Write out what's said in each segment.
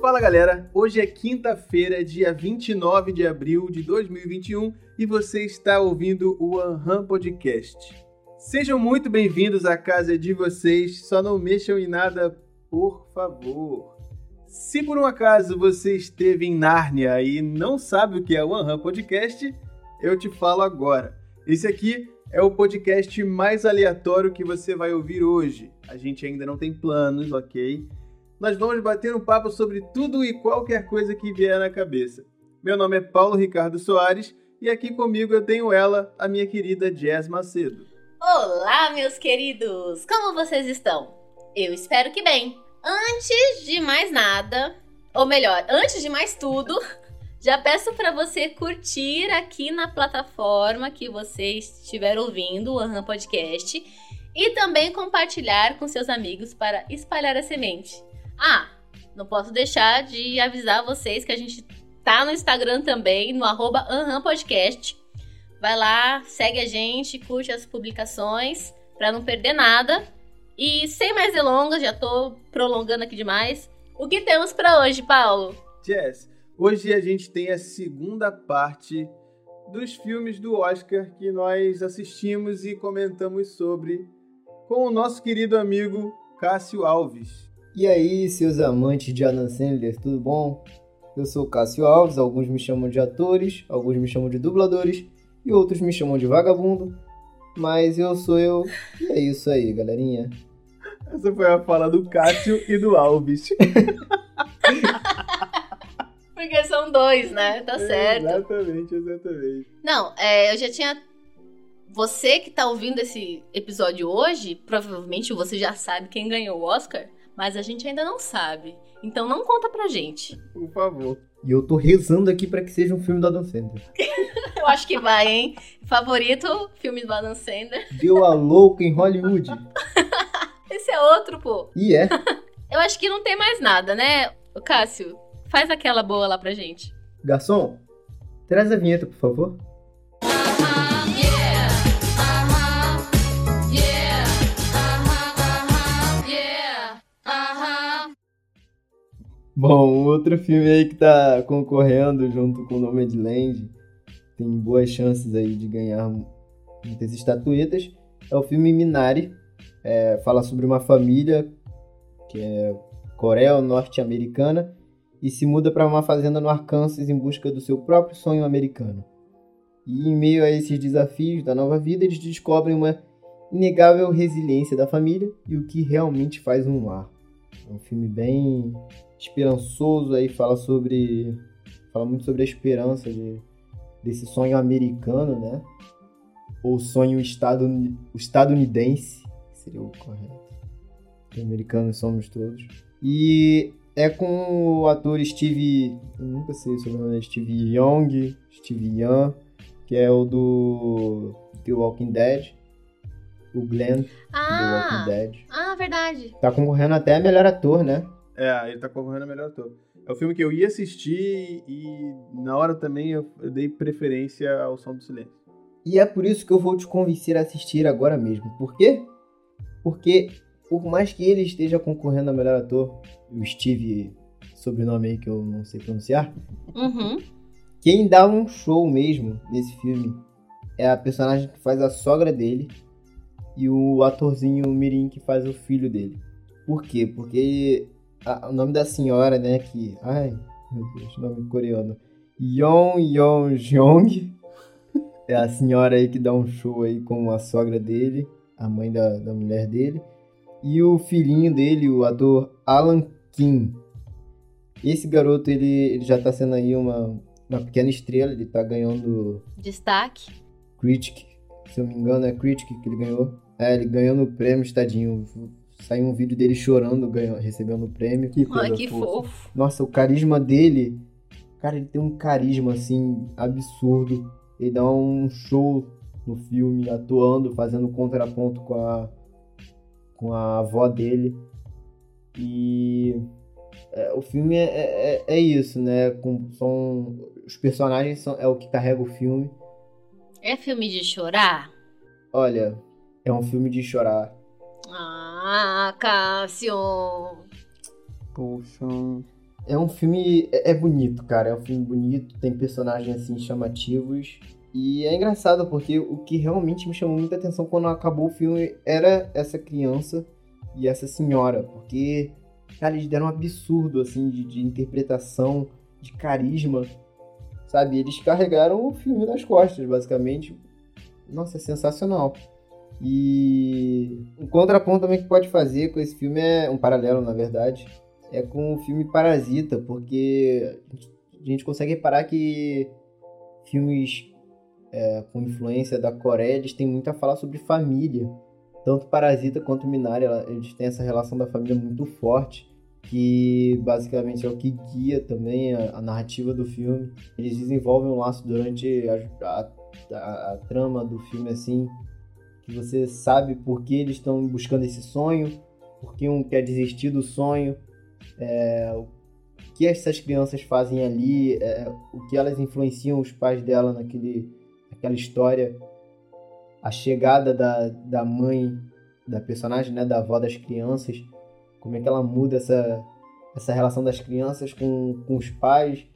Fala galera, hoje é quinta-feira, dia 29 de abril de 2021 e você está ouvindo o Anham Podcast. Sejam muito bem-vindos à casa de vocês, só não mexam em nada, por favor. Se por um acaso você esteve em Nárnia e não sabe o que é o Anham Podcast, eu te falo agora. Esse aqui é o podcast mais aleatório que você vai ouvir hoje. A gente ainda não tem planos, ok? Nós vamos bater um papo sobre tudo e qualquer coisa que vier na cabeça. Meu nome é Paulo Ricardo Soares e aqui comigo eu tenho ela, a minha querida Jazz Macedo. Olá, meus queridos! Como vocês estão? Eu espero que bem. Antes de mais nada, ou melhor, antes de mais tudo, já peço para você curtir aqui na plataforma que você estiver ouvindo o Aham Podcast e também compartilhar com seus amigos para espalhar a semente. Ah, não posso deixar de avisar vocês que a gente tá no Instagram também, no arroba Podcast. Vai lá, segue a gente, curte as publicações para não perder nada. E sem mais delongas, já tô prolongando aqui demais. O que temos para hoje, Paulo? Jess, hoje a gente tem a segunda parte dos filmes do Oscar que nós assistimos e comentamos sobre com o nosso querido amigo Cássio Alves. E aí, seus amantes de Adam Sandler, tudo bom? Eu sou Cássio Alves, alguns me chamam de atores, alguns me chamam de dubladores e outros me chamam de vagabundo. Mas eu sou eu, e é isso aí, galerinha. Essa foi a fala do Cássio e do Alves. Porque são dois, né? Tá certo. Exatamente, exatamente. Não, é, eu já tinha. Você que tá ouvindo esse episódio hoje, provavelmente você já sabe quem ganhou o Oscar mas a gente ainda não sabe. Então não conta pra gente. Por favor. E eu tô rezando aqui para que seja um filme do Adam Sandler. eu acho que vai, hein? Favorito, filme do Adam Sandler. Deu a louca em Hollywood. Esse é outro, pô. E é. Eu acho que não tem mais nada, né? O Cássio, faz aquela boa lá pra gente. Garçom, traz a vinheta, por favor. Bom, outro filme aí que tá concorrendo junto com Nomadland, tem boas chances aí de ganhar muitas estatuetas, é o filme Minari. É, fala sobre uma família que é Coreia norte-americana e se muda para uma fazenda no Arkansas em busca do seu próprio sonho americano. E em meio a esses desafios da nova vida, eles descobrem uma inegável resiliência da família e o que realmente faz um lar. Um filme bem esperançoso aí, fala sobre. Fala muito sobre a esperança de, desse sonho americano, né? Ou sonho estado, estadunidense, seria o correto. Que americanos somos todos. E é com o ator Steve. Eu nunca sei o nome, Steve Young, Steve Young, que é o do The Walking Dead. O Glenn ah, do Walking Dead. Ah, verdade. Tá concorrendo até a melhor ator, né? É, ele tá concorrendo a melhor ator. É o filme que eu ia assistir e na hora também eu, eu dei preferência ao Som do Silêncio. E é por isso que eu vou te convencer a assistir agora mesmo. Por quê? Porque, por mais que ele esteja concorrendo a melhor ator, o Steve, sobrenome aí que eu não sei pronunciar, uhum. quem dá um show mesmo nesse filme é a personagem que faz a sogra dele e o atorzinho Mirim que faz o filho dele. Por quê? Porque a, o nome da senhora, né, que... Ai, meu Deus, nome coreano. Yeon Yeon Jong. É a senhora aí que dá um show aí com a sogra dele, a mãe da, da mulher dele. E o filhinho dele, o ator Alan Kim. Esse garoto, ele, ele já tá sendo aí uma, uma pequena estrela, ele tá ganhando... Destaque. Critic, se eu não me engano é Critic que ele ganhou. É, ele ganhou no prêmio, estadinho saiu um vídeo dele chorando, ganhando, recebendo o prêmio. Que coisa Ai, que fofo. Nossa, o carisma dele. Cara, ele tem um carisma assim absurdo. Ele dá um show no filme, atuando, fazendo contraponto com a com a avó dele. E é, o filme é, é, é, isso, né? Com, são os personagens são é o que carrega o filme. É filme de chorar? Olha, é um filme de chorar. Ah, Cássio. Poxa. É um filme. É, é bonito, cara. É um filme bonito, tem personagens assim chamativos. E é engraçado porque o que realmente me chamou muita atenção quando acabou o filme era essa criança e essa senhora. Porque, cara, eles deram um absurdo assim de, de interpretação, de carisma. Sabe? Eles carregaram o filme nas costas, basicamente. Nossa, é sensacional. E um contraponto também que pode fazer com esse filme é um paralelo, na verdade, é com o filme Parasita, porque a gente consegue reparar que filmes é, com influência da Coreia, eles têm muito a falar sobre família. Tanto Parasita quanto Minari, eles têm essa relação da família muito forte, que basicamente é o que guia também a, a narrativa do filme. Eles desenvolvem um laço durante a, a, a, trama do filme, assim, que você sabe por que eles estão buscando esse sonho, por que um quer desistir do sonho, é, o que essas crianças fazem ali, é, o que elas influenciam os pais dela naquele, naquela história, a chegada da, da mãe, da personagem, né, da avó das crianças, como é que ela muda essa, essa relação das crianças com, com os pais,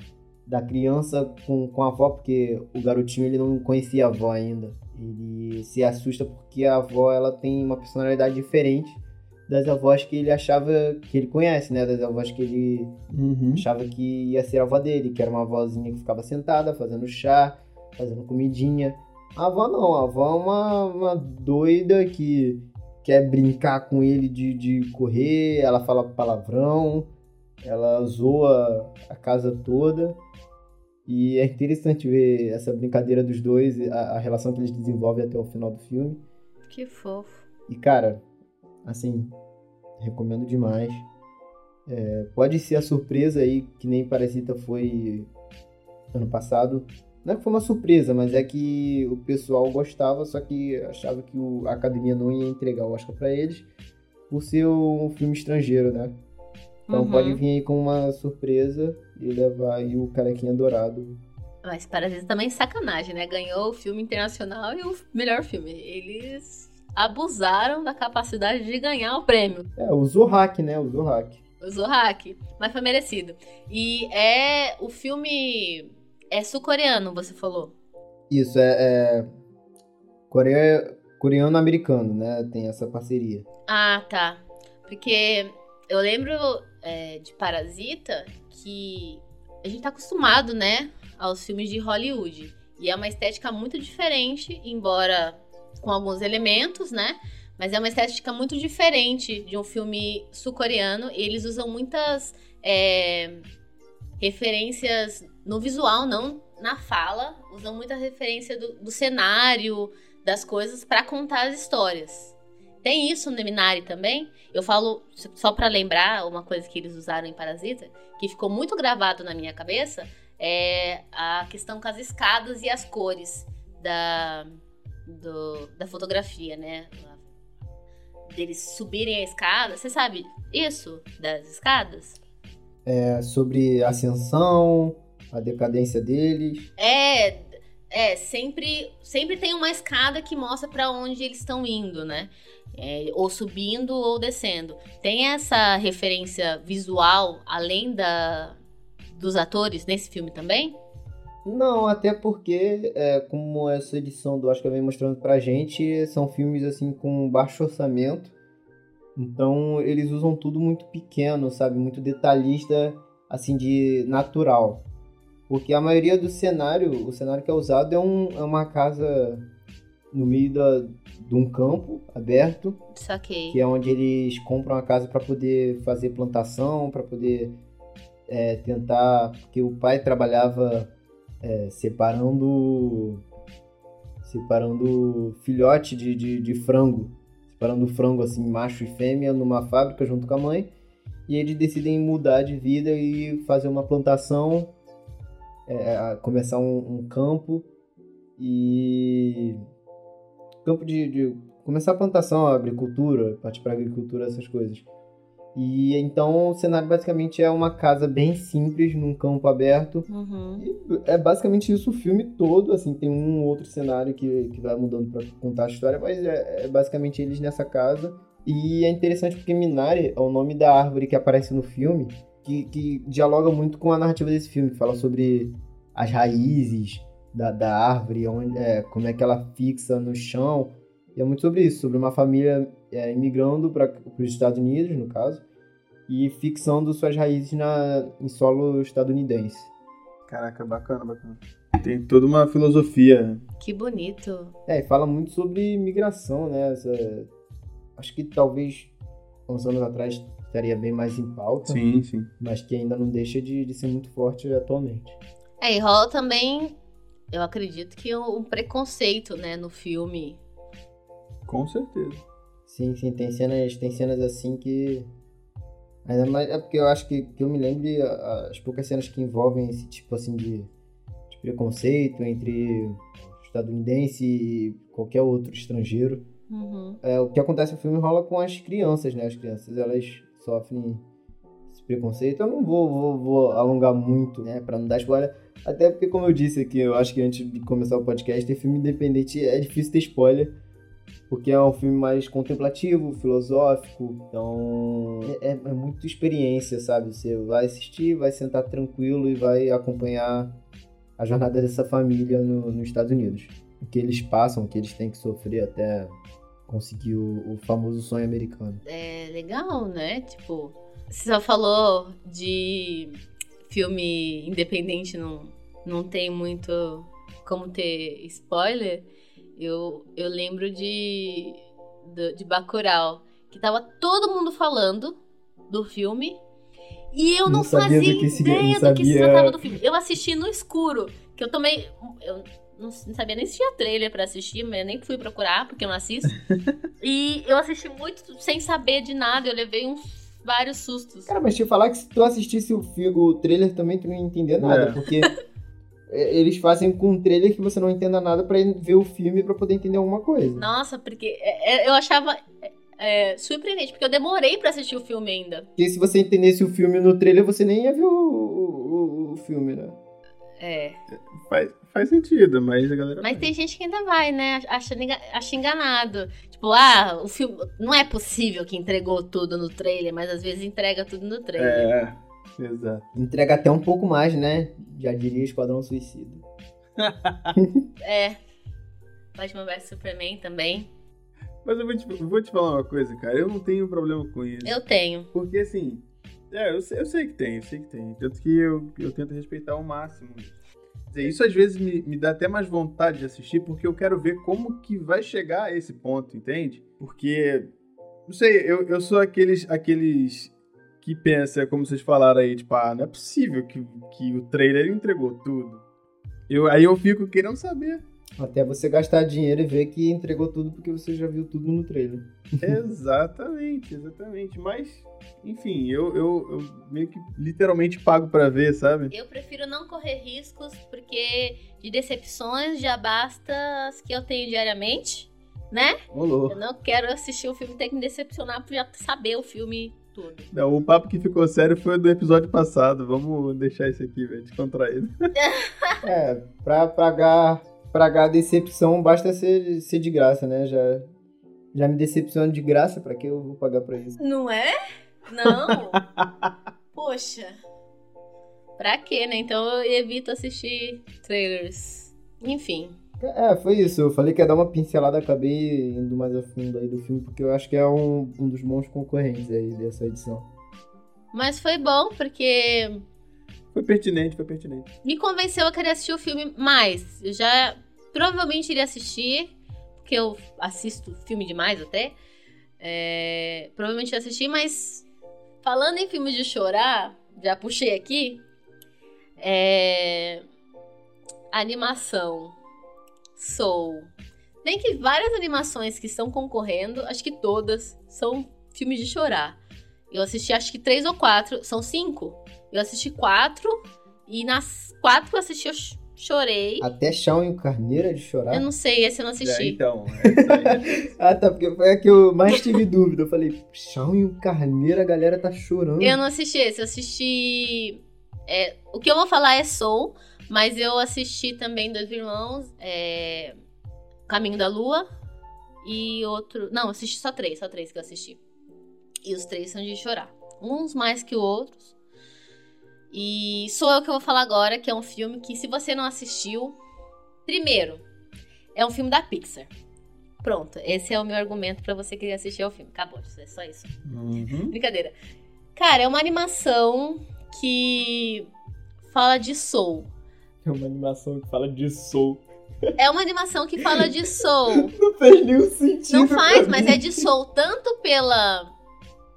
da criança com, com a avó, porque o garotinho ele não conhecia a avó ainda. Ele se assusta porque a avó ela tem uma personalidade diferente das avós que ele achava que ele conhece, né? Das avós que ele uhum. achava que ia ser a avó dele, que era uma avózinha que ficava sentada, fazendo chá, fazendo comidinha. A avó não, a avó é uma, uma doida que quer brincar com ele de, de correr, ela fala palavrão, ela zoa a casa toda. E é interessante ver essa brincadeira dos dois, a, a relação que eles desenvolvem até o final do filme. Que fofo. E cara, assim, recomendo demais. É, pode ser a surpresa aí, que nem Parasita foi ano passado. Não é que foi uma surpresa, mas é que o pessoal gostava, só que achava que o, a academia não ia entregar o Oscar para eles, por ser um filme estrangeiro, né? Então uhum. pode vir aí com uma surpresa e levar aí o carequinha dourado. Mas Parasita também é sacanagem, né? Ganhou o filme internacional e o melhor filme. Eles abusaram da capacidade de ganhar o prêmio. É, usou hack, né? Usou hack. Usou hack, mas foi merecido. E é o filme é sul-coreano, você falou. Isso, é, é... Coreia... coreano-americano, né? Tem essa parceria. Ah, tá. Porque eu lembro é, de Parasita que a gente tá acostumado, né, aos filmes de Hollywood. E é uma estética muito diferente, embora com alguns elementos, né? Mas é uma estética muito diferente de um filme sul-coreano. E eles usam muitas é, referências no visual, não na fala. Usam muita referência do, do cenário, das coisas, para contar as histórias. Tem isso no Minari também. Eu falo, só para lembrar, uma coisa que eles usaram em Parasita, que ficou muito gravado na minha cabeça, é a questão com as escadas e as cores da, do, da fotografia, né? Deles subirem a escada. Você sabe isso das escadas? É, sobre ascensão, a decadência deles. É, é sempre, sempre tem uma escada que mostra para onde eles estão indo, né? É, ou subindo ou descendo. Tem essa referência visual além da, dos atores nesse filme também? Não, até porque, é, como essa edição do Oscar vem mostrando pra gente, são filmes assim com baixo orçamento. Então eles usam tudo muito pequeno, sabe? Muito detalhista, assim, de natural. Porque a maioria do cenário, o cenário que é usado é, um, é uma casa no meio da, de um campo aberto. Saquei. Que é onde eles compram a casa para poder fazer plantação, para poder é, tentar. Porque o pai trabalhava é, separando separando filhote de, de, de, frango, separando frango assim, macho e fêmea numa fábrica junto com a mãe, e eles decidem mudar de vida e fazer uma plantação, é, começar um, um, campo e campo de, de, começar a plantação, a agricultura, partir para agricultura, essas coisas. E então o cenário basicamente é uma casa bem simples num campo aberto. Uhum. E é basicamente isso o filme todo. Assim, tem um outro cenário que, que vai mudando para contar a história, mas é, é, basicamente eles nessa casa. E é interessante porque Minari é o nome da árvore que aparece no filme. Que, que dialoga muito com a narrativa desse filme, que fala sobre as raízes da, da árvore, onde, é, como é que ela fixa no chão. E é muito sobre isso, sobre uma família é, imigrando para os Estados Unidos, no caso, e fixando suas raízes na, em solo estadunidense. Caraca, bacana, bacana. Tem toda uma filosofia. Que bonito. É, e fala muito sobre migração, né? Essa, acho que talvez uns anos atrás estaria bem mais em pauta. Sim, sim. Mas que ainda não deixa de, de ser muito forte atualmente. É, e rola também, eu acredito que um preconceito, né, no filme. Com certeza. Sim, sim, tem cenas, tem cenas assim que. Ainda mais. É porque eu acho que, que eu me lembro as poucas cenas que envolvem esse tipo assim de, de preconceito entre estadunidense e qualquer outro estrangeiro. Uhum. É, o que acontece no filme rola com as crianças, né? As crianças, elas sofrem esse preconceito. Eu não vou, vou, vou alongar muito, né? Pra não dar spoiler. Até porque, como eu disse aqui, eu acho que antes de começar o podcast, ter filme independente é difícil ter spoiler. Porque é um filme mais contemplativo, filosófico. Então, é, é muito experiência, sabe? Você vai assistir, vai sentar tranquilo e vai acompanhar a jornada dessa família no, nos Estados Unidos. O que eles passam, o que eles têm que sofrer até conseguir o, famoso sonho americano. É legal, né? Tipo, você só falou de filme independente, não, não tem muito como ter spoiler. Eu, eu lembro de, de, de Bacurau, que tava todo mundo falando do filme. E eu não, Não fazia que se- ideia do que se tratava do filme. Eu assisti no escuro, que eu tomei. Eu não, sabia nem se tinha trailer pra assistir, mas eu nem fui procurar, porque eu não assisto. e eu assisti muito sem saber de nada, eu levei uns vários sustos. Cara, mas te falar que se tu assistisse o, fi- o trailer também, tu não ia entender nada, É. porque é, eles fazem com um trailer que você não entenda nada pra ver o filme pra poder entender alguma coisa. Nossa, porque é, é, eu achava é, surpreendente, porque eu demorei pra assistir o filme ainda. Porque se você entendesse o filme no trailer, você nem ia ver o, o, o- o filme, né? É. Faz, faz sentido, mas a galera. Mas tem gente que ainda vai, né? Acha, acha enganado. Tipo, ah, o filme. Não é possível que entregou tudo no trailer, mas às vezes entrega tudo no trailer. É, exato. Entrega até um pouco mais, né? Já diria Esquadrão Suicida. É. Batman vs Superman também. Mas eu vou, te, eu vou te falar uma coisa, cara. Eu não tenho problema com isso. Eu tenho. Porque assim. É, eu sei, eu sei que tem, eu sei que tem. Tanto que eu, eu tento respeitar ao máximo isso. Dizer, Isso às vezes me, me dá até mais vontade de assistir, porque eu quero ver como que vai chegar a esse ponto, entende? Porque. Não sei, eu, eu sou aqueles, aqueles que pensa, como vocês falaram aí, tipo, ah, não é possível que, que o trailer entregou tudo. Eu, aí eu fico querendo saber. Até você gastar dinheiro e ver que entregou tudo porque você já viu tudo no trailer. exatamente, exatamente. Mas, enfim, eu, eu, eu meio que literalmente pago pra ver, sabe? Eu prefiro não correr riscos, porque de decepções já basta as que eu tenho diariamente, né? Ô, Eu não quero assistir o filme e ter que me decepcionar por já saber o filme tudo. Não, o papo que ficou sério foi do episódio passado. Vamos deixar isso aqui, velho, descontraído. É, pra pagar, pagar a decepção basta ser, ser de graça, né? Já, já me decepciono de graça, pra que eu vou pagar pra isso? Não é? Não. Poxa. Pra quê, né? Então eu evito assistir trailers. Enfim. É, foi isso. Eu falei que ia dar uma pincelada, acabei indo mais a fundo aí do filme, porque eu acho que é um, um dos bons concorrentes aí dessa edição. Mas foi bom porque Foi pertinente, foi pertinente. me convenceu a querer assistir o filme mais. Eu já provavelmente iria assistir, porque eu assisto filme demais até. É, provavelmente ia assistir, mas falando em filmes de chorar, já puxei aqui. É, animação. Soul. Bem que várias animações que estão concorrendo, acho que todas são filmes de chorar. Eu assisti acho que três ou quatro, são cinco. Eu assisti quatro e nas quatro que eu assisti eu chorei. Até Shawn e o Carneiro de chorar. Eu não sei, esse eu não É, assisti. então, é isso aí. Ah, tá, porque foi a que eu mais tive dúvida. Eu falei, Shawn e o Carneiro, a galera tá chorando. Eu não assisti esse, eu assisti. é, o que eu vou falar é Soul, mas eu assisti também Dois Irmãos, é, Caminho da Lua e outro. Não, eu assisti só três, só três que eu assisti. E os três são de chorar. Uns mais que outros. E sou eu que vou falar agora, que é um filme que, se você não assistiu, primeiro, é um filme da Pixar. Pronto, esse é o meu argumento pra você que assistir ao filme. Acabou, é só isso. Uhum. Brincadeira. Cara, é uma animação que fala de soul. É uma animação que fala de soul. É uma animação que fala de soul. Não fez nenhum sentido. Não faz, mas é de soul tanto pela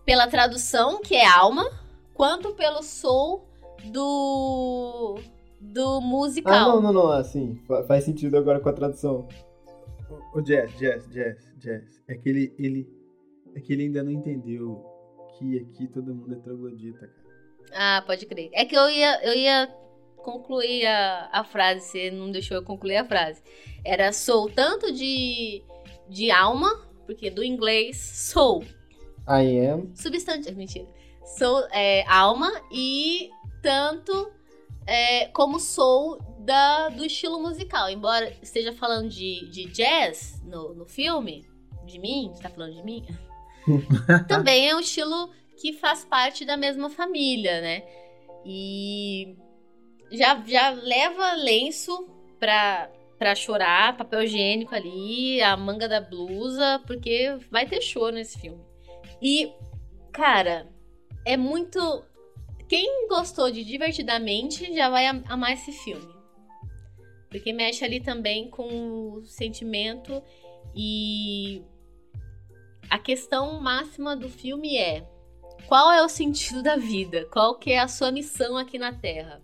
pela tradução, que é alma, quanto pelo soul do do Ah, musical. não, não, não. Assim, fa- faz sentido agora com a tradução. O Jazz, Jazz, Jazz, Jazz. É que ele, ele, é que ele ainda não entendeu que aqui todo mundo é troglodita, cara. Ah, pode crer. É que eu ia, eu ia concluir a, a frase, você não deixou eu concluir a frase. Era soul tanto de, de alma, porque do inglês soul, I am. substantivo, mentira. Soul é alma e tanto é, como soul da, do estilo musical. Embora esteja falando de, de jazz no, no filme, de mim, você tá falando de mim? Também é um estilo que faz parte da mesma família, né? E já, já leva lenço pra, pra chorar, papel higiênico ali, a manga da blusa, porque vai ter choro nesse filme. E, cara, é muito. Quem gostou de Divertidamente já vai am- amar esse filme. Porque mexe ali também com o sentimento e. A questão máxima do filme é: qual é o sentido da vida? Qual que é a sua missão aqui na Terra?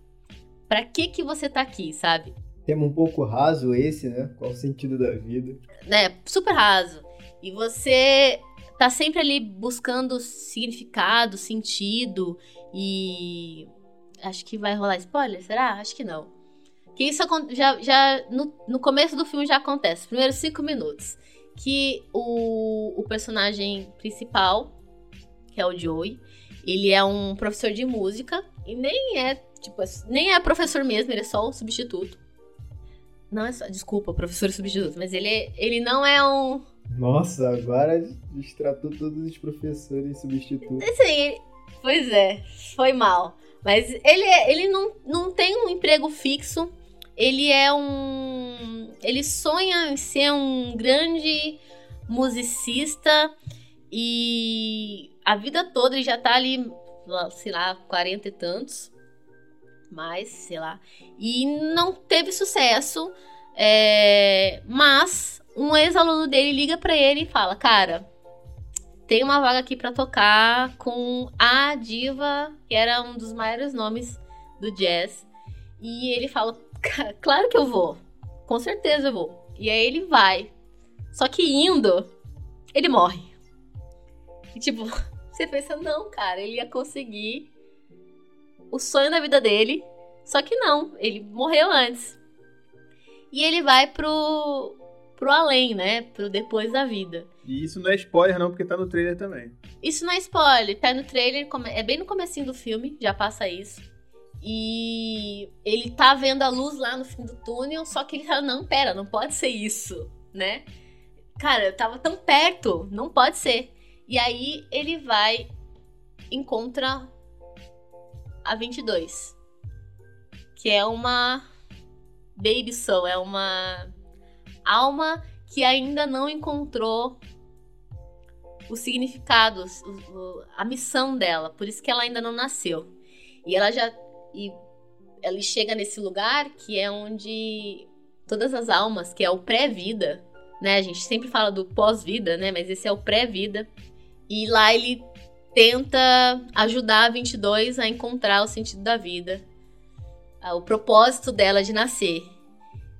Pra que que você tá aqui, sabe? Tema um pouco raso esse, né? Qual o sentido da vida? né, super raso. E você tá sempre ali buscando significado, sentido e acho que vai rolar spoiler, será? Acho que não. Que isso já, já no, no começo do filme já acontece, os primeiros cinco minutos, que o, o personagem principal, que é o Joey, ele é um professor de música e nem é tipo nem é professor mesmo, ele é só um substituto. Não é só, desculpa, professor substituto, mas ele, é- ele não é um. Nossa, agora distratou todos os professores substitutos. Ele- pois é, foi mal. Mas ele, é- ele não, não tem um emprego fixo. Ele é um. Ele sonha em ser um grande musicista e a vida toda ele já tá ali, sei lá, 40 e tantos. Mais, sei lá. E não teve sucesso. é, mas um ex-aluno dele liga pra ele e fala: Cara, tem uma vaga aqui pra tocar com a diva, que era um dos maiores nomes do jazz. E ele fala: "Ca- Claro que eu vou. Com certeza eu vou. E aí ele vai. Só que indo, ele morre. E tipo, você pensa: Não, cara, ele ia conseguir o sonho da vida dele. Só que não, ele morreu antes. E ele vai pro, pro além, né? Pro depois da vida. E isso não é spoiler, não, porque tá no trailer também. Isso não é spoiler, tá no trailer, é bem no comecinho do filme, já passa isso. E ele tá vendo a luz lá no fim do túnel, só que ele fala, não, pera, não pode ser isso, né? Cara, eu tava tão perto, não pode ser. E aí ele vai, encontra a 22, que é uma baby soul, é uma alma que ainda não encontrou o- o- a missão dela. Por isso que ela ainda não nasceu. E ela já. E ela chega nesse lugar que é onde todas as almas, que é o pré-vida, né? A gente sempre fala do pós-vida, né? Mas esse é o pré-vida. E lá ele tenta ajudar a 22 a encontrar o sentido da vida, o propósito dela de nascer.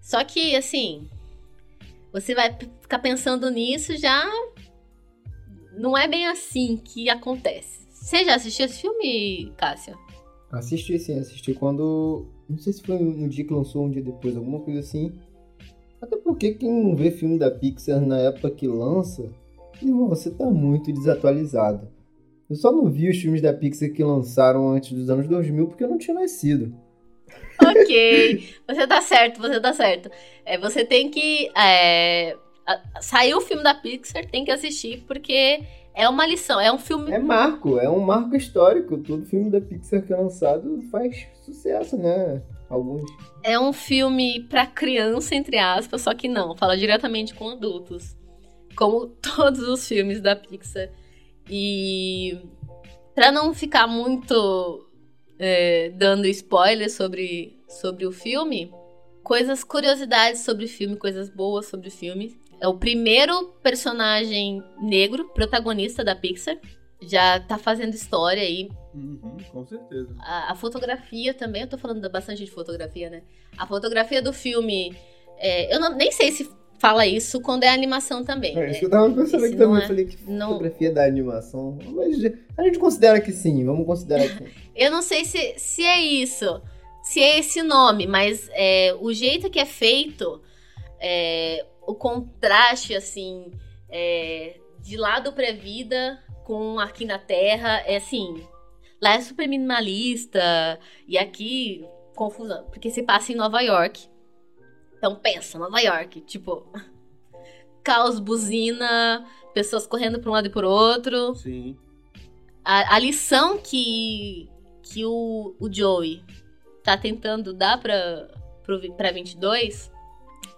Só que, assim, você vai ficar pensando nisso já não é bem assim que acontece. Você já assistiu esse filme, Cássia? Assisti sim, assisti quando. Não sei se foi no dia que lançou, um dia depois, alguma coisa assim. Até porque quem não vê filme da Pixar na época que lança, irmão, você tá muito desatualizado. Eu só não vi os filmes da Pixar que lançaram antes dos anos 2000 porque eu não tinha nascido. Ok, você tá certo, você tá certo. É, você tem que. É, saiu o filme da Pixar, tem que assistir, porque é uma lição, é um filme. É marco, é um marco histórico. Todo filme da Pixar que é lançado faz, sucesso, né? Alguns. É um filme pra criança, entre aspas, só que não, fala diretamente com adultos. Como todos os filmes da Pixar. E pra não ficar muito é, dando spoilers sobre, sobre o filme, coisas, curiosidades sobre o filme, coisas boas sobre o filme. É o primeiro personagem negro protagonista da Pixar. Já tá fazendo história aí. Uhum, com certeza. A, a fotografia também, eu tô falando bastante de fotografia, né? A fotografia do filme. é, eu não- nem sei se fala isso quando é animação também. É, né? isso que eu tava pensando aqui também. é- falei que não- fotografia da animação. Mas a gente considera que sim, vamos considerar que sim. Eu não sei se, se é isso, se é esse nome, mas é, o jeito que é feito, é, o contraste, assim, é, de lado pré-vida com aqui na Terra, é assim. Lá é super minimalista, e aqui, confusão, porque se passa em Nova York. Então pensa, Nova York, tipo. Caos, buzina, pessoas correndo para um lado e por outro Sim. a, a lição que, que o, o Joey tá tentando dar vi- pra 22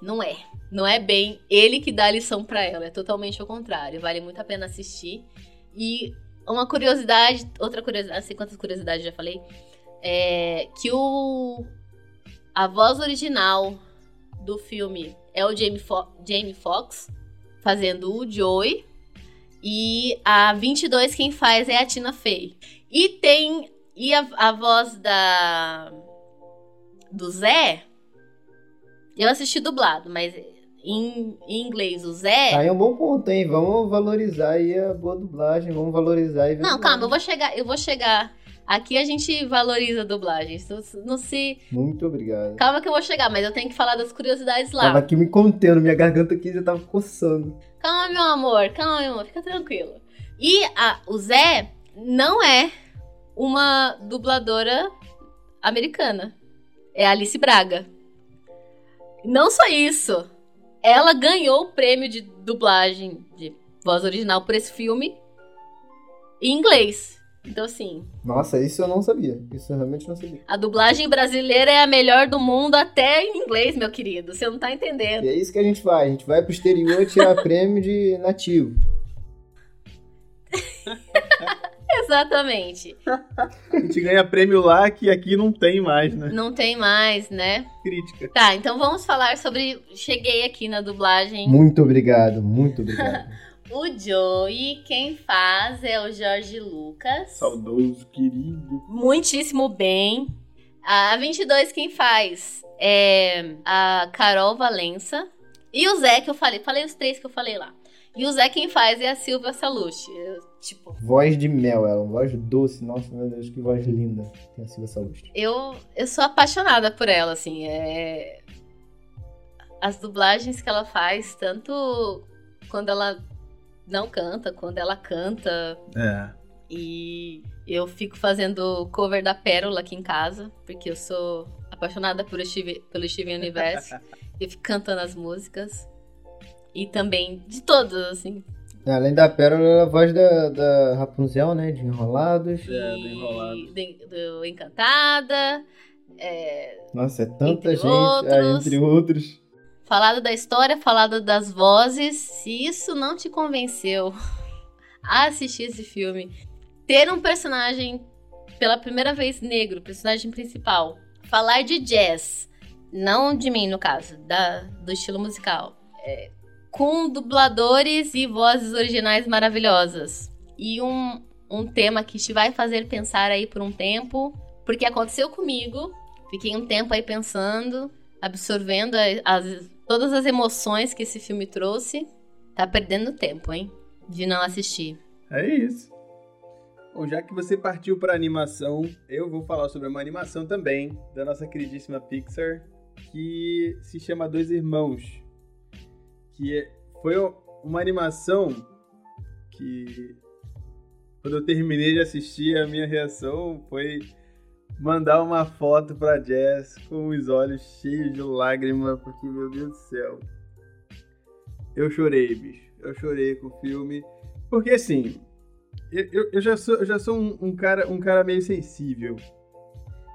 não é. Não é bem ele que dá a lição pra ela, é totalmente ao contrário. Vale muito a pena assistir. E uma curiosidade, outra curiosidade, não sei quantas curiosidades já falei, é que o a voz original do filme é o Jamie, Fo Jamie Foxx fazendo o Joey e a 22 quem faz é a Tina Fey. E tem. E a, a voz da. Do Zé. Eu assisti dublado, mas em, em inglês o Zé. Aí é um bom ponto, hein? Vamos valorizar aí a boa dublagem, vamos valorizar e ver. Não, calma, eu vou chegar. Eu vou chegar. Aqui a gente valoriza a dublagem. Não, se. Muito obrigado. Calma que eu vou chegar, mas eu tenho que falar das curiosidades lá. Tava aqui me contendo, minha garganta aqui já tava coçando. Calma, meu amor, calma, meu amor, fica tranquilo. E a- o Zé não é uma dubladora americana. É a Alice Braga. Não só isso, ela ganhou o prêmio de dublagem de voz original por esse filme em inglês. Então, assim, Nossa, isso eu não sabia. Isso eu realmente não sabia. a dublagem brasileira é a melhor do mundo até em inglês, meu querido. Você não tá entendendo. E é isso que a gente faz. A gente vai pro exterior tirar prêmio de nativo. Exatamente. A gente ganha prêmio lá que aqui não tem mais, né? Não tem mais, né? Crítica. Tá, então vamos falar sobre. Cheguei aqui na dublagem. Muito obrigado, muito obrigado. O Joey, quem faz é o Jorge Lucas. Saudoso, querido. Muitíssimo bem. A 22, quem faz é a Carol Valença. E o Zé, que eu falei. Falei os três que eu falei lá. E o Zé, quem faz é a Silvia Salucci. Eu, tipo, voz de mel, ela, voz doce. Nossa, meu Deus, que voz linda. Tem a Silvia Salustre. eu, eu sou apaixonada por ela, assim. É... As dublagens que ela faz, tanto quando ela não canta, quando ela canta. É. E eu fico fazendo cover da Pérola aqui em casa, porque eu sou apaixonada por Steve, pelo Steven Universe. eu fico cantando as músicas. E também de todos, assim. Além da Pérola, é a voz da, da Rapunzel, né? De Enrolados. É, do E Enrolados. de- do Encantada. é, Nossa, é tanta Entre gente. outros. Ah, entre outros. Falado da história, falado das vozes. Se isso não te convenceu a assistir esse filme, ter um personagem pela primeira vez negro, personagem principal, falar de jazz, não de mim no caso, da, do estilo musical, é, com dubladores e vozes originais maravilhosas e um, um tema que te vai fazer pensar aí por um tempo, porque aconteceu comigo, fiquei um tempo aí pensando, absorvendo a- as, todas as emoções que esse filme trouxe, tá perdendo tempo, hein, de não assistir. É isso. Bom, já que você partiu para animação, eu vou falar sobre uma animação também da nossa queridíssima Pixar, que se chama Dois Irmãos. Que é- foi uma animação que quando eu terminei de assistir, a minha reação foi mandar uma foto pra Jess com os olhos cheios de lágrima, porque meu Deus do céu. Eu chorei, bicho. Eu chorei com o filme. Porque assim, eu, eu- já sou, eu já sou um, um cara, um cara meio sensível.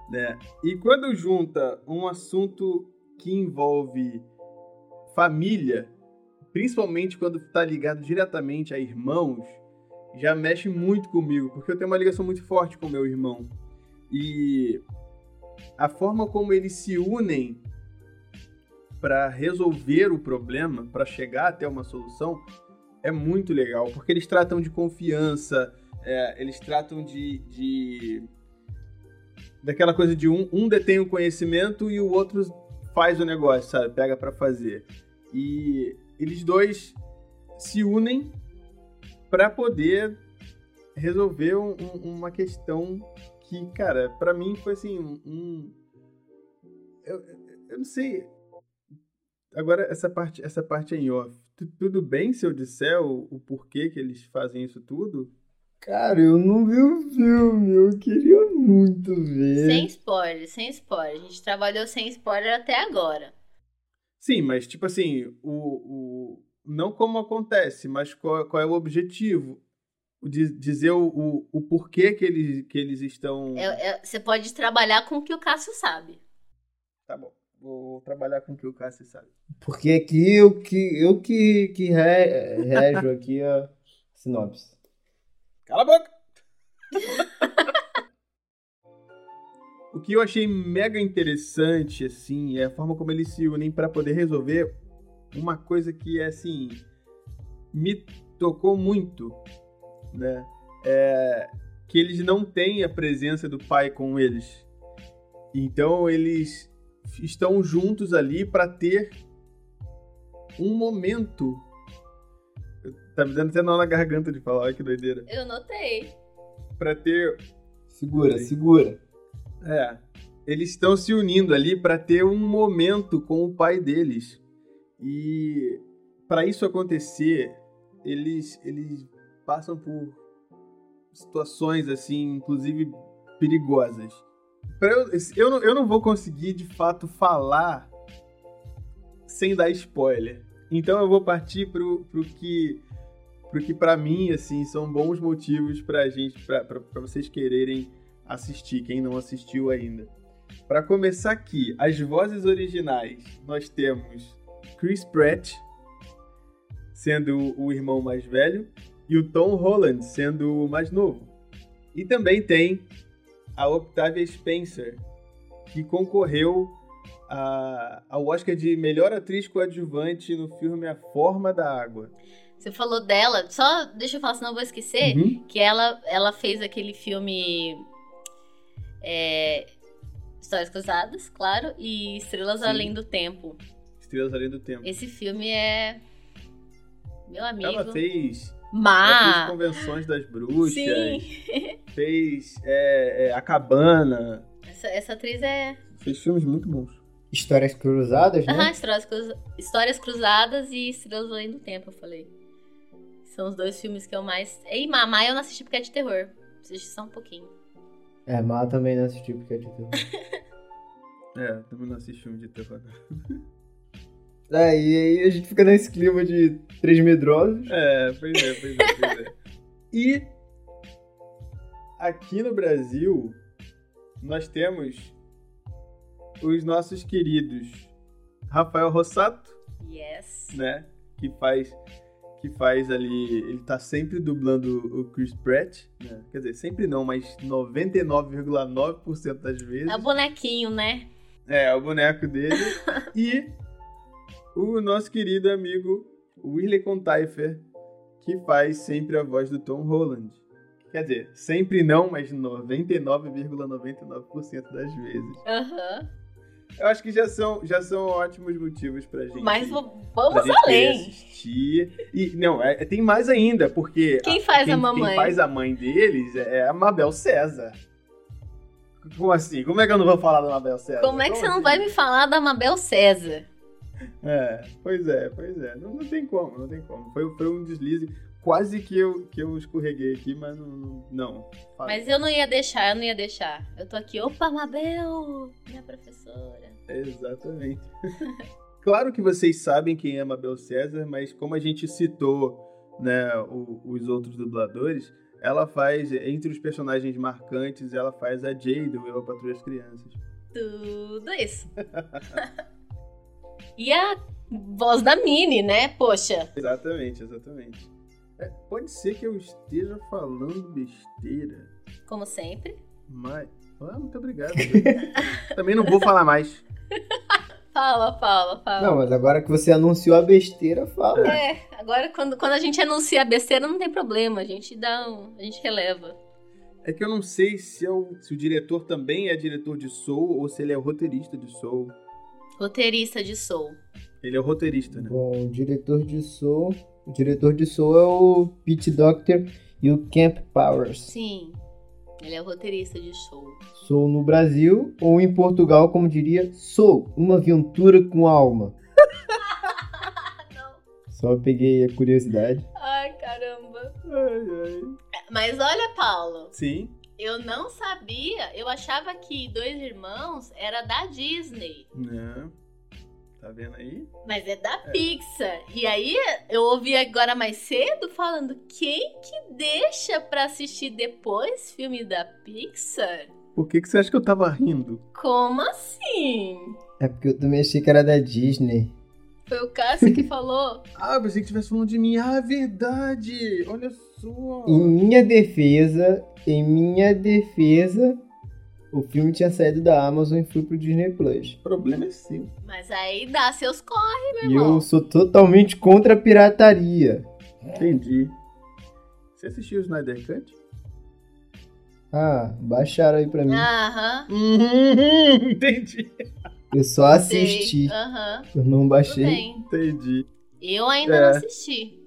Né? E quando junta um assunto que envolve família, principalmente quando está ligado diretamente a irmãos, já mexe muito comigo, porque eu tenho uma ligação muito forte com meu irmão. E a forma como eles se unem para resolver o problema, para chegar até uma solução, é muito legal, porque eles tratam de confiança, é, eles tratam de, de, daquela coisa de um, um detém o conhecimento e o outro faz o negócio, sabe? Pega para fazer. E eles dois se unem para poder resolver um, um, uma questão que, cara, para mim foi assim um, eu, eu não sei. Agora essa parte essa parte é em off. Tudo bem se eu disser o, o porquê que eles fazem isso tudo? Cara, eu não vi o filme, eu queria muito ver. Sem spoiler, sem spoiler. A gente trabalhou sem spoiler até agora. Sim, mas tipo assim, o, o não como acontece, mas qual, qual é o objetivo? Dizer o, o, o, porquê que eles, que eles estão. É, é, você pode trabalhar com o que o Cássio sabe. Tá bom. Vou trabalhar com o que o Cássio sabe. Porque aqui eu que, eu que, que re, rejo aqui a sinopse. Cala a boca! o que eu achei mega interessante, assim, é a forma como eles se unem para poder resolver uma coisa que, é, assim, me tocou muito, né? É que eles não têm a presença do pai com eles. Então, eles estão juntos ali para ter um momento. Tá me dando até nó na garganta de falar, olha que doideira. Eu notei. Para ter. Segura, segura. É. Eles estão se unindo ali para ter um momento com o pai deles. E para isso acontecer, eles, eles passam por situações assim, inclusive perigosas. Eu, eu, não, eu não vou conseguir de fato falar sem dar spoiler. Então eu vou partir pro, pro que pro que para mim assim são bons motivos pra gente para vocês quererem assistir, quem não assistiu ainda. Para começar aqui, as vozes originais, nós temos Chris Pratt sendo o irmão mais velho e o Tom Holland sendo o mais novo. E também tem a Octavia Spencer, que concorreu a, ao Oscar de melhor atriz coadjuvante no filme A Forma da Água. Você falou dela, só deixa eu falar, senão eu vou esquecer, uhum. que ela, ela fez aquele filme é, Histórias Cruzadas, claro, e Estrelas Sim. Além do Tempo. Estrelas Além do Tempo. Esse filme é. Meu amigo. Ela fez. Má. Ela fez Convenções das Bruxas. Sim. fez é, é, A Cabana. Essa, essa atriz é. Fez filmes muito bons. Histórias Cruzadas, né? Aham, Histórias, Cruz... Histórias Cruzadas e Estrelas Além do Tempo, eu falei. São os dois filmes que eu mais. E Mamá eu não assisti porque é de terror. Assisti só um pouquinho. É, Má também não assisti porque é de terror. é, também não assisti filme de terror. É, e aí a gente fica nesse clima de três medrosos. É, pois é, pois é, pois é. E aqui no Brasil, nós temos os nossos queridos Rafael Rossato. Yes. Né? Que faz que faz ali, ele tá sempre dublando o Chris Pratt, né? Quer dizer, sempre não, mas 99,9% das vezes. É o bonequinho, né? É, é o boneco dele. e o nosso querido amigo Willie Contaifer, que faz sempre a voz do Tom Holland. Quer dizer, sempre não, mas 99,99% ,99 das vezes. Aham. Uhum. Eu acho que já são, já são ótimos motivos pra gente. Mas vamos gente além. assistir. E, não, é, tem mais ainda, porque. Quem faz a, quem, a mamãe? Quem faz a mãe deles é a Mabel César. Como assim? Como é que eu não vou falar da Mabel César? Como é que como você assim? não vai me falar da Mabel César? É, pois é, pois é. Não, não tem como, não tem como. Foi, foi um deslize. Quase que eu, que eu escorreguei aqui, mas não. não mas eu não ia deixar, eu não ia deixar. Eu tô aqui, opa, Mabel, minha professora. Exatamente. claro que vocês sabem quem é Mabel César, mas como a gente citou né, o, os outros dubladores, ela faz, entre os personagens marcantes, ela faz a Jay do Eu, a Patrulha as Crianças. Tudo isso. e a voz da Minnie, né? Poxa. Exatamente, exatamente. É, pode ser que eu esteja falando besteira, Como sempre. mas... Ah, muito obrigado. Também não vou falar mais. Fala, fala, fala. Não, mas agora que você anunciou a besteira, fala. É, agora quando, quando a gente anuncia a besteira não tem problema, a gente dá um, a gente releva. É que eu não sei se, é o, se o diretor também é diretor de Soul ou se ele é o roteirista de Soul. Roteirista de Soul. Ele é o roteirista, né? Bom, o diretor de Soul. O diretor de Soul é o Pete Doctor e o Camp Powers. Sim. Ele é o roteirista de Soul. Soul no Brasil, ou em Portugal, como diria, Soul, uma aventura com alma. Não. Só peguei a curiosidade. Ai, caramba. Ai, ai. Mas olha, Paulo, Sim. Eu não sabia, eu achava que Dois Irmãos era da Disney. Não. Tá vendo aí? Mas é da Pixar. E aí, eu ouvi agora mais cedo falando quem que deixa pra assistir depois filme da Pixar? Por que, que você acha que eu tava rindo? Como assim? É porque eu também achei que era da Disney. Foi o Cássio que falou. Ah, eu pensei que estivesse falando de mim. Ah, verdade! Olha só! Em minha defesa, em minha defesa, o filme tinha saído da Amazon e foi pro Disney Plus. O problema é seu. Mas aí dá seus corre, meu E irmão. eu sou totalmente contra a pirataria. Entendi. Você assistiu o Snyder Cut? Ah, baixaram aí pra mim. Aham. Uhum, entendi. Eu só assisti. Aham. Eu não baixei. Entendi. Eu ainda É. não assisti.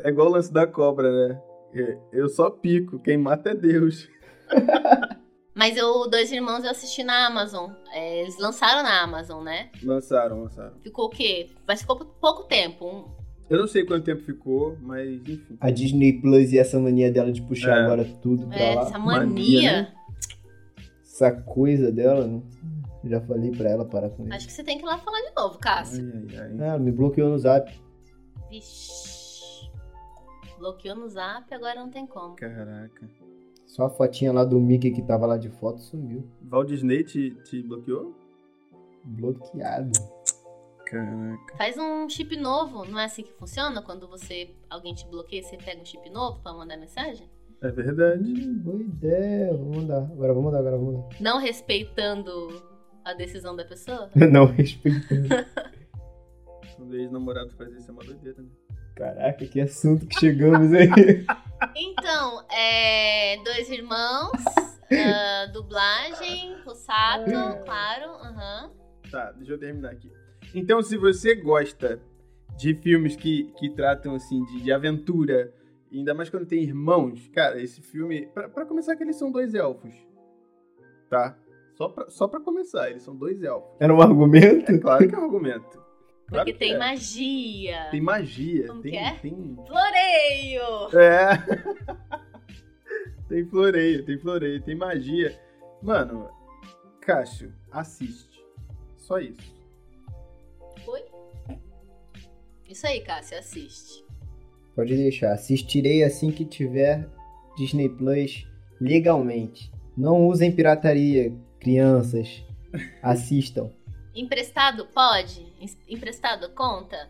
É igual o lance da cobra, né? É, Eu só pico, quem mata é Deus. Mas eu, Dois Irmãos eu assisti na Amazon. É, eles lançaram na Amazon, né? Lançaram, lançaram. Ficou o quê? Mas ficou pouco tempo. Um- Eu não sei quanto tempo ficou, mas enfim. A Disney Plus e essa mania dela de puxar É. agora tudo pra é, lá. essa Mania, mania. né? Essa coisa dela, né? Já falei pra ela parar com isso. Acho que você tem que ir lá falar de novo, Cássio. Ai, ai, ai. Ah, ela me bloqueou no zap. Vixe. Bloqueou no zap, agora não tem como. Caraca. Só a fotinha lá do Mickey que tava lá de foto sumiu. Walt Disney te, te bloqueou? Bloqueado. Caraca. Faz um chip novo, não é assim que funciona? Quando você alguém te bloqueia, você pega um chip novo pra mandar mensagem? É verdade. Hum, boa ideia. Vou mandar. Agora vou mandar, agora vou mandar. Não respeitando a decisão da pessoa? Não respeitando. Quando o ex-namorado faz isso é uma doideira, né? Caraca, que assunto que chegamos aí. Então, é. Dois irmãos, ah, dublagem, Russato, claro, aham. Tá, deixa eu terminar aqui. Então, se você gosta de filmes que, que tratam, assim, de, de aventura, ainda mais quando tem irmãos, cara, esse filme... Pra, pra começar que eles são dois elfos, tá? Só pra, só pra começar, eles são dois elfos. Era um argumento? É claro que é um argumento. Claro Porque que tem é. magia. Tem magia. Como tem, que é? Tem... Floreio! É. tem floreio, tem floreio, tem magia. Mano, Cássio, assiste. Só isso. Oi? Isso aí, Cássio, assiste. Pode deixar. Assistirei assim que tiver Disney Plus legalmente. Não usem pirataria, crianças. Assistam. Emprestado pode? Em- Emprestado conta?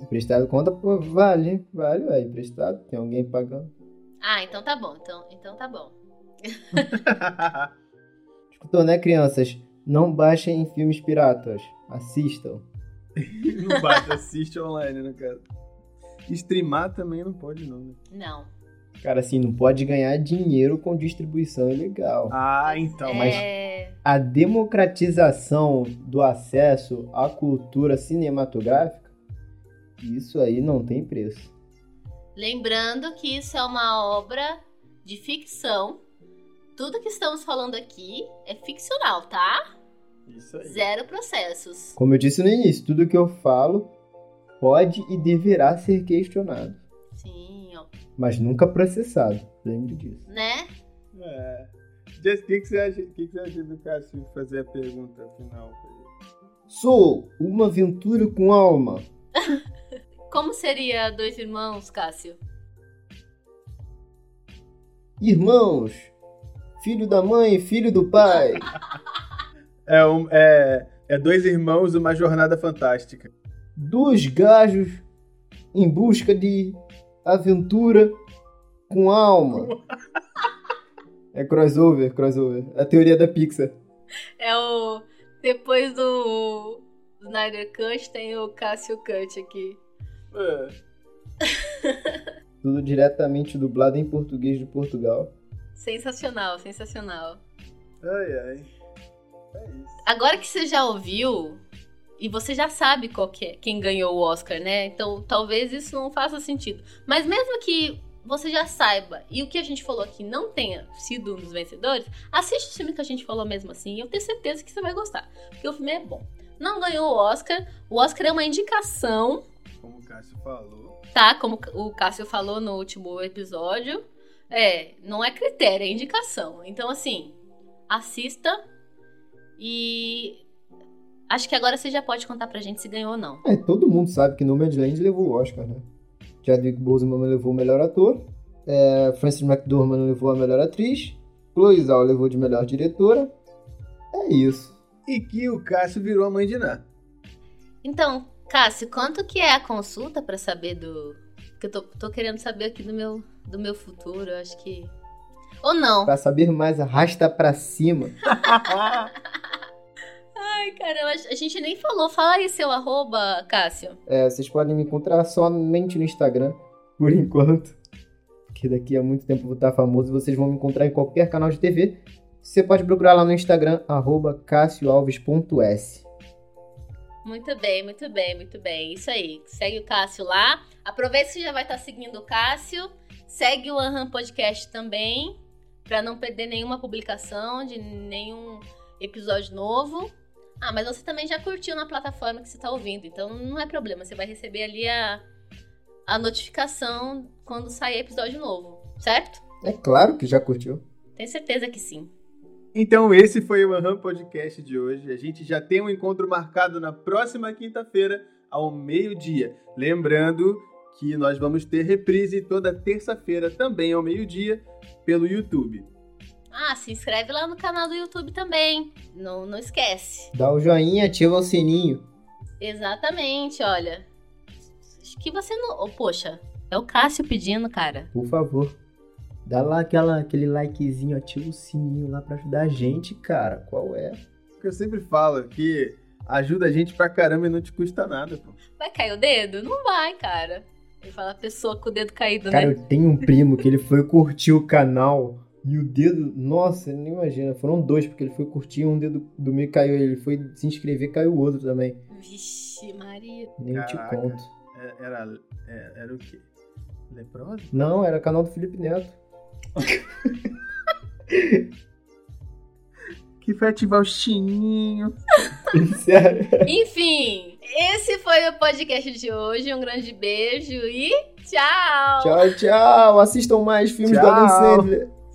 Emprestado conta, pô, vale, vale, ué. Emprestado, tem alguém pagando. Ah, então tá bom. Então, então tá bom. Escutou, né, crianças? Não baixem em filmes piratas. Assistam. não bate, assiste online, né, cara? Streamar também não pode, não, né? Não. Cara, assim, não pode ganhar dinheiro com distribuição ilegal. Ah, então, mas. É... A democratização do acesso à cultura cinematográfica, isso aí não tem preço. Lembrando que isso é uma obra de ficção. Tudo que estamos falando aqui é ficcional, tá? Isso aí. Zero processos. Como eu disse no início, tudo que eu falo pode e deverá ser questionado. Mas nunca processado. Lembre disso. Né? É. Jess, o que, que, você acha, que, que você acha do Cássio fazer a pergunta final? Sou uma aventura com alma. Como seria dois irmãos, Cássio? Irmãos, filho da mãe, filho do pai. É, um, é, é dois irmãos, uma jornada fantástica. Dois gajos em busca de aventura com alma. É crossover, crossover. A teoria da Pixar. É o. Depois do Snyder Cut tem o Cássio Cut aqui. É. Tudo diretamente dublado em português de Portugal. Sensacional, sensacional. Ai, ai. É isso. Agora que você já ouviu e você já sabe qual que é, quem ganhou o Oscar, né? Então talvez isso não faça sentido. Mas mesmo que você já saiba e o que a gente falou aqui não tenha sido um dos vencedores, assiste o filme que a gente falou mesmo assim e eu tenho certeza que você vai gostar. Porque o filme é bom. Não ganhou o Oscar. O Oscar é uma indicação, Como o Cássio falou. tá? Como o Cássio falou no último episódio. É, não é critério, é indicação. Então, assim, assista e. Acho que agora você já pode contar pra gente se ganhou ou não. É, todo mundo sabe que Nomadland levou o Oscar, né? Chadwick Boseman levou o melhor ator. É, Frances McDormand levou a melhor atriz. Chloe Zhao levou de melhor diretora. É isso. E que o Cássio virou a mãe de Ná. Então, Cássio, quanto que é a consulta pra saber do. Que eu tô, tô querendo saber aqui do meu, do meu futuro, eu acho que. Ou não. Pra saber mais, arrasta pra cima. Ai, cara, a gente nem falou. Fala aí seu arroba, Cássio. É, vocês podem me encontrar somente no Instagram, por enquanto. Porque daqui a muito tempo eu vou estar famoso e vocês vão me encontrar em qualquer canal de TV. Você pode procurar lá no Instagram, arroba cassioalves.s. Muito bem, muito bem, muito bem. Isso aí. Segue o Cássio lá. Aproveita que já vai estar seguindo o Cássio. Segue o Aham Podcast também. Pra não perder nenhuma publicação de nenhum episódio novo. Ah, mas você também já curtiu na plataforma que você tá ouvindo. Então não é problema. Você vai receber ali a, a notificação quando sair episódio novo. Certo? É claro que já curtiu. Tenho certeza que sim. Então esse foi o Aham Podcast de hoje. A gente já tem um encontro marcado na próxima quinta-feira, ao meio-dia. Lembrando que nós vamos ter reprise toda terça-feira, também ao meio-dia, pelo YouTube. Ah, se inscreve lá no canal do YouTube também. Não, não esquece. Dá o joinha, ativa o sininho. Exatamente, olha. Acho que você não. oh, poxa, é o Cássio pedindo, cara. Por favor. Dá lá aquela, aquele likezinho, ativa o sininho lá pra ajudar a gente, cara. Qual é? O que eu sempre falo que ajuda a gente pra caramba e não te custa nada, pô. Vai cair o dedo? Não vai, cara. Ele fala a pessoa com o dedo caído, Cara, né? eu tenho um primo que ele foi curtir o canal e o dedo. Nossa, nem imagina. Foram dois, porque ele foi curtir um dedo do meio caiu. Ele foi se inscrever caiu o outro também. Vixe, Maria. Nem Caraca. te conto. É- Era, é- era o quê? Leprosa? Não, era canal do Felipe Neto. Que foi ativar o chininho. Sério. Enfim, esse foi o podcast de hoje. Um grande beijo e tchau! Tchau, tchau. Assistam mais filmes Tchau. da Sandler.